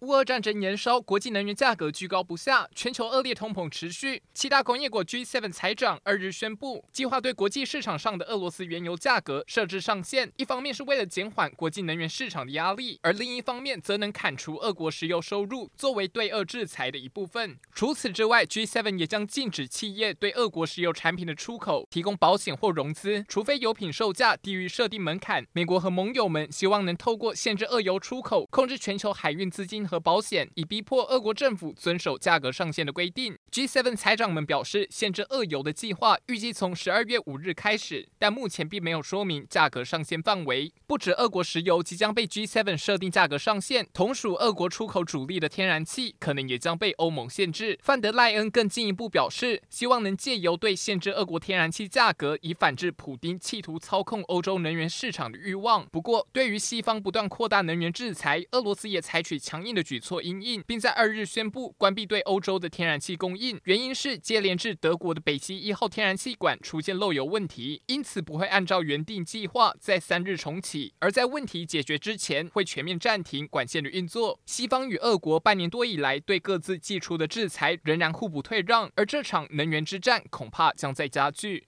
乌俄战争延烧，国际能源价格居高不下，全球恶劣通膨持续。七大工业国 G7 财长二日宣布，计划对国际市场上的俄罗斯原油价格设置上限。一方面是为了减缓国际能源市场的压力，而另一方面则能砍除俄国石油收入，作为对俄制裁的一部分。除此之外，G7 也将禁止企业对俄国石油产品的出口提供保险或融资，除非油品售价低于设定门槛。美国和盟友们希望能透过限制俄油出口，控制全球海运资金和保险，以逼迫俄国政府遵守价格上限的规定。G7 财长们表示，限制俄油的计划预计从十二月五日开始，但目前并没有说明价格上限范围。不止俄国石油即将被 G7 设定价格上限，同属俄国出口主力的天然气可能也将被欧盟限制。范德赖恩更进一步表示，希望能借由对限制俄国天然气价格，以反制普丁企图操控欧洲能源市场的欲望。不过，对于西方不断扩大能源制裁，俄罗斯也采取强硬的举措。因应，并在二日宣布关闭对欧洲的天然气供应，原因是接连至德国的北溪一号天然气管出现漏油问题，因此不会按照原定计划在三日重启，而在问题解决之前会全面暂停管线的运作。西方与俄国半年多以来对各自寄出的制裁仍然互不退让，而这场能源之战恐怕将在加剧。